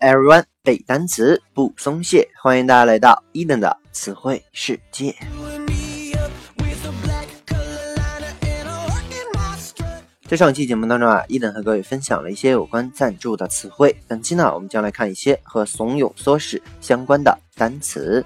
everyone，背单词不松懈，欢迎大家来到伊登的词汇世界。在上期节目当中啊，伊登和各位分享了一些有关赞助的词汇。本期呢，我们将来看一些和怂恿唆使相关的单词。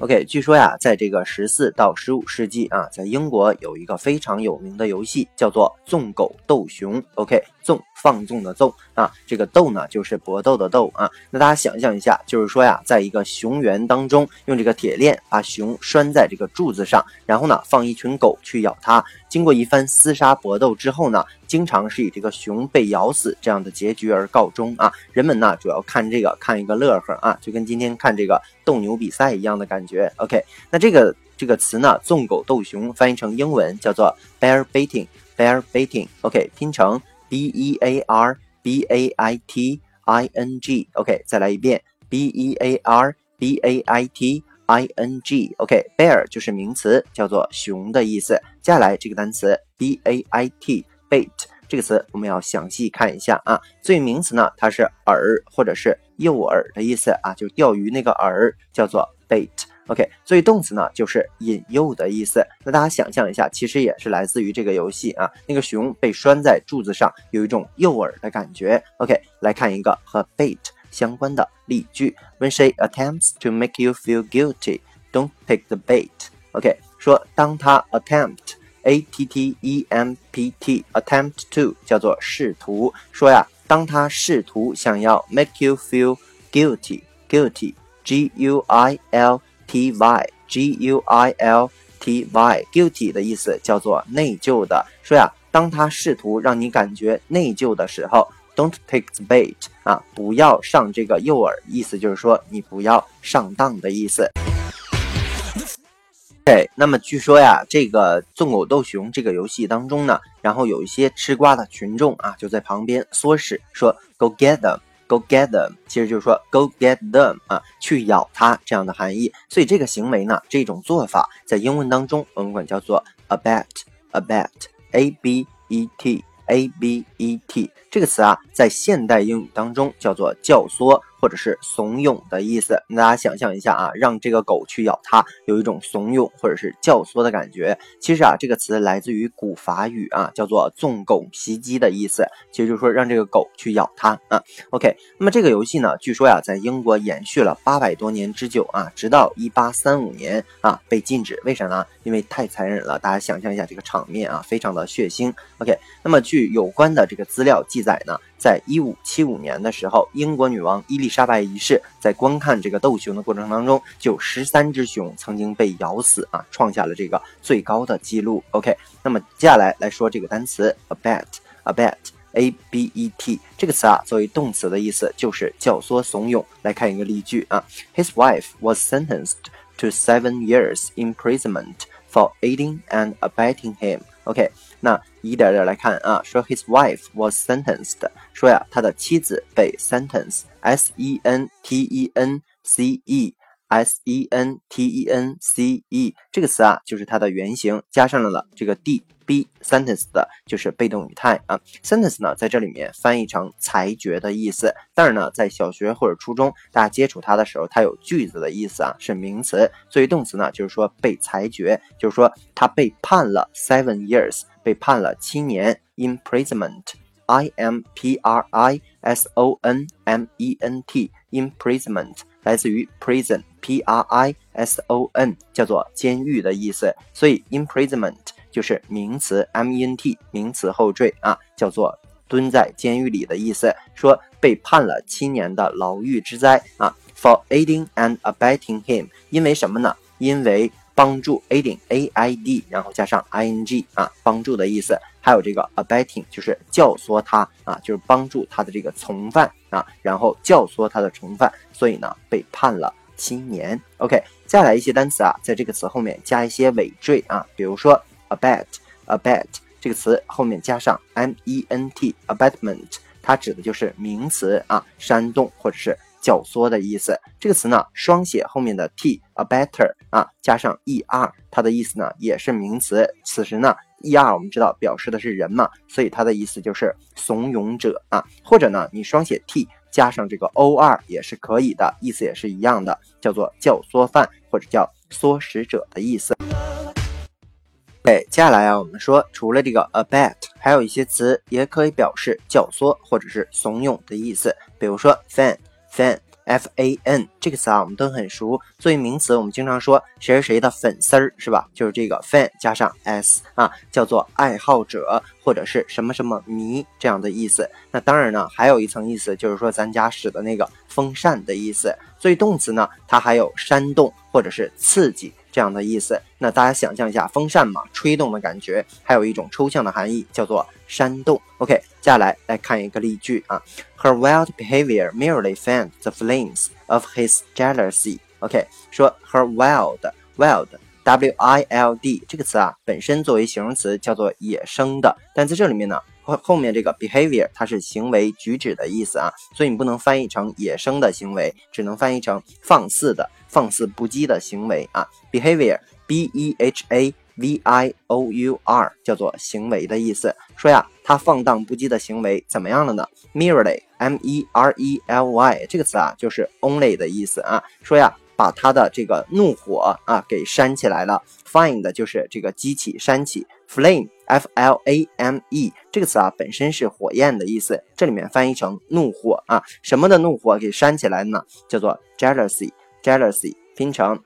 OK，据说呀，在这个十四到十五世纪啊，在英国有一个非常有名的游戏，叫做纵狗斗熊。OK，纵放纵的纵啊，这个斗呢就是搏斗的斗啊。那大家想象一下，就是说呀，在一个熊园当中，用这个铁链把熊拴在这个柱子上，然后呢放一群狗去咬它。经过一番厮杀搏斗之后呢，经常是以这个熊被咬死这样的结局而告终啊。人们呢主要看这个看一个乐呵啊，就跟今天看这个斗牛比赛一样的感觉。OK，那这个这个词呢，纵狗斗熊翻译成英文叫做 bear baiting，bear baiting。OK，拼成 b e a r b a i t i n g。OK，再来一遍 b e a r b a i t。I n g OK bear 就是名词，叫做熊的意思。接下来这个单词 b a i t bait 这个词我们要详细看一下啊。作为名词呢，它是饵或者是诱饵的意思啊，就钓鱼那个饵叫做 bait。OK，作为动词呢，就是引诱的意思。那大家想象一下，其实也是来自于这个游戏啊。那个熊被拴在柱子上，有一种诱饵的感觉。OK，来看一个和 bait。相关的例句：When she attempts to make you feel guilty, don't take the bait. OK，说当他 attempt，a t t e m p t，attempt to 叫做试图。说呀，当他试图想要 make you feel guilty，guilty，g u i l t y，g u i l t y，guilty 的意思叫做内疚的。说呀，当他试图让你感觉内疚的时候。 Don't take the bait 啊，不要上这个诱饵，意思就是说你不要上当的意思。OK，那么据说呀，这个纵狗斗熊这个游戏当中呢，然后有一些吃瓜的群众啊，就在旁边唆使说 Go get them，Go get them，其实就是说 Go get them 啊，去咬它这样的含义。所以这个行为呢，这种做法在英文当中我们管叫做 abet，abet，a b e t。A b e t 这个词啊，在现代英语当中叫做教唆。或者是怂恿的意思，大家想象一下啊，让这个狗去咬它，有一种怂恿或者是教唆的感觉。其实啊，这个词来自于古法语啊，叫做纵狗袭击的意思，其实就是说让这个狗去咬它啊。OK，那么这个游戏呢，据说呀，在英国延续了八百多年之久啊，直到一八三五年啊被禁止。为啥呢？因为太残忍了。大家想象一下这个场面啊，非常的血腥。OK，那么据有关的这个资料记载呢。在一五七五年的时候，英国女王伊丽莎白一世在观看这个斗熊的过程当中，就十三只熊曾经被咬死啊，创下了这个最高的记录。OK，那么接下来来说这个单词 abet，abet，a b e t 这个词啊，作为动词的意思就是教唆怂恿。来看一个例句啊，His wife was sentenced to seven years imprisonment for aiding and abetting him。OK。那一点点来看啊，说 his wife was sentenced，说呀，他的妻子被 sentence，s e n t e n c e。s e n t e n c e 这个词啊，就是它的原型，加上了了这个 d be sentence 的，就是被动语态啊。sentence 呢，在这里面翻译成裁决的意思，但是呢，在小学或者初中大家接触它的时候，它有句子的意思啊，是名词。作为动词呢，就是说被裁决，就是说他被判了 seven years，被判了七年 imprisonment，i m p r i s o n m e n t imprisonment。来自于 prison，p r i s o n，叫做监狱的意思。所以 imprisonment 就是名词，m e n t 名词后缀啊，叫做蹲在监狱里的意思。说被判了七年的牢狱之灾啊，for aiding and abetting him，因为什么呢？因为帮助 aiding a i d，然后加上 i n g 啊，帮助的意思。还有这个 abetting，就是教唆他啊，就是帮助他的这个从犯啊，然后教唆他的从犯，所以呢被判了七年。OK，接下来一些单词啊，在这个词后面加一些尾缀啊，比如说 abet，abet 这个词后面加上 m e n t，abetment，它指的就是名词啊，煽动或者是。教唆的意思，这个词呢，双写后面的 t，a better 啊，加上 er，它的意思呢也是名词。此时呢，er 我们知道表示的是人嘛，所以它的意思就是怂恿者啊。或者呢，你双写 t 加上这个 or 也是可以的，意思也是一样的，叫做教唆犯或者叫唆使者的意思。对，接下来啊，我们说除了这个 abet，还有一些词也可以表示教唆或者是怂恿的意思，比如说 fan，fan。F A N 这个词啊，我们都很熟。作为名词，我们经常说谁是谁的粉丝儿，是吧？就是这个 fan 加上 s 啊，叫做爱好者或者是什么什么迷这样的意思。那当然呢，还有一层意思，就是说咱家使的那个风扇的意思。所以动词呢，它还有煽动或者是刺激。这样的意思，那大家想象一下，风扇嘛，吹动的感觉，还有一种抽象的含义，叫做煽动。OK，接下来来看一个例句啊，Her wild behavior merely fanned the flames of his jealousy。OK，说 Her wild，wild，W-I-L-D 这个词啊，本身作为形容词叫做野生的，但在这里面呢。后面这个 behavior 它是行为举止的意思啊，所以你不能翻译成野生的行为，只能翻译成放肆的、放肆不羁的行为啊。behavior b e h a v i o u r 叫做行为的意思。说呀，他放荡不羁的行为怎么样了呢？merely m e r e l y 这个词啊，就是 only 的意思啊。说呀。把他的这个怒火啊给煽起来了，find 就是这个激起、煽起，flame f l a m e 这个词啊本身是火焰的意思，这里面翻译成怒火啊，什么的怒火给煽起来呢？叫做 jealousy，jealousy 拼成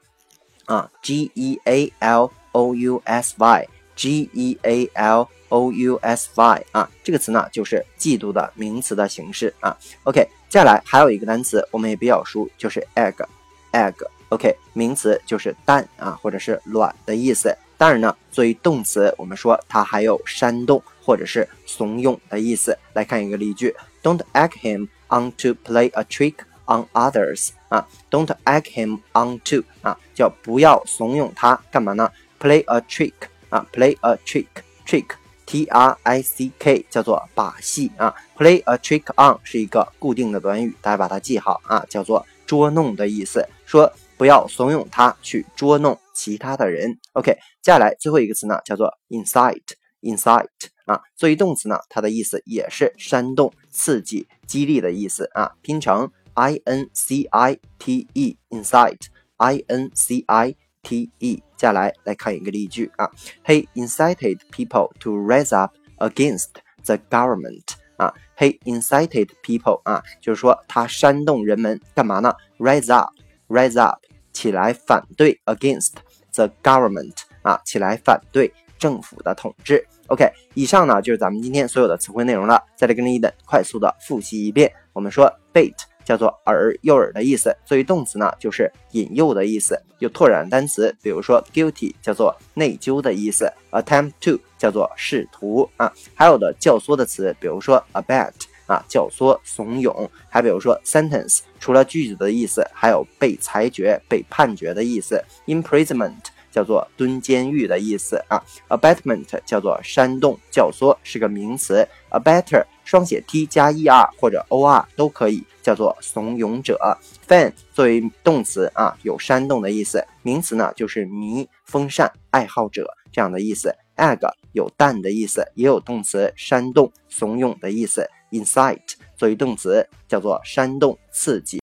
啊 g e a l o u s y，g e a l o u s y 啊，这个词呢就是嫉妒的名词的形式啊。OK，接下来还有一个单词我们也比较熟，就是 egg。egg，OK，名词就是蛋啊，或者是卵的意思。当然呢，作为动词，我们说它还有煽动或者是怂恿的意思。来看一个例句：Don't egg him on to play a trick on others。啊，Don't egg him on to 啊，叫不要怂恿他干嘛呢？Play a trick 啊，play a trick，trick，T R I C K，叫做把戏啊。Play a trick on 是一个固定的短语，大家把它记好啊，叫做。捉弄的意思，说不要怂恿他去捉弄其他的人。OK，接下来最后一个词呢，叫做 incite，incite 啊，作为动词呢，它的意思也是煽动、刺激、激励的意思啊，拼成 i n c i t e，incite，i n c i t e。接下来来看一个例句啊，He incited people to rise up against the government。啊，he incited people 啊，就是说他煽动人们干嘛呢？Rise up，rise up，起来反对 against the government 啊，起来反对政府的统治。OK，以上呢就是咱们今天所有的词汇内容了。再来跟着伊登快速的复习一遍。我们说 bait 叫做饵、诱饵的意思，作为动词呢就是引诱的意思。有拓展单词，比如说 guilty 叫做内疚的意思，attempt to。叫做试图啊，还有的教唆的词，比如说 abet 啊，教唆、怂恿，还比如说 sentence，除了句子的意思，还有被裁决、被判决的意思。imprisonment 叫做蹲监狱的意思啊。，abatement 叫做煽动、教唆，是个名词。abetter 双写 t 加 er 或者 or 都可以，叫做怂恿者。fan 作为动词啊，有煽动的意思，名词呢就是迷、风扇、爱好者这样的意思。egg 有蛋的意思，也有动词煽动、怂恿的意思。Incite 作为动词叫做煽动、刺激。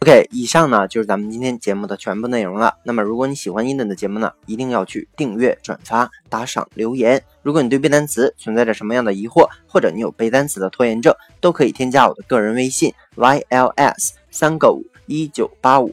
OK，以上呢就是咱们今天节目的全部内容了。那么如果你喜欢伊顿的节目呢，一定要去订阅、转发、打赏、留言。如果你对背单词存在着什么样的疑惑，或者你有背单词的拖延症，都可以添加我的个人微信 yls 三个五一九八五。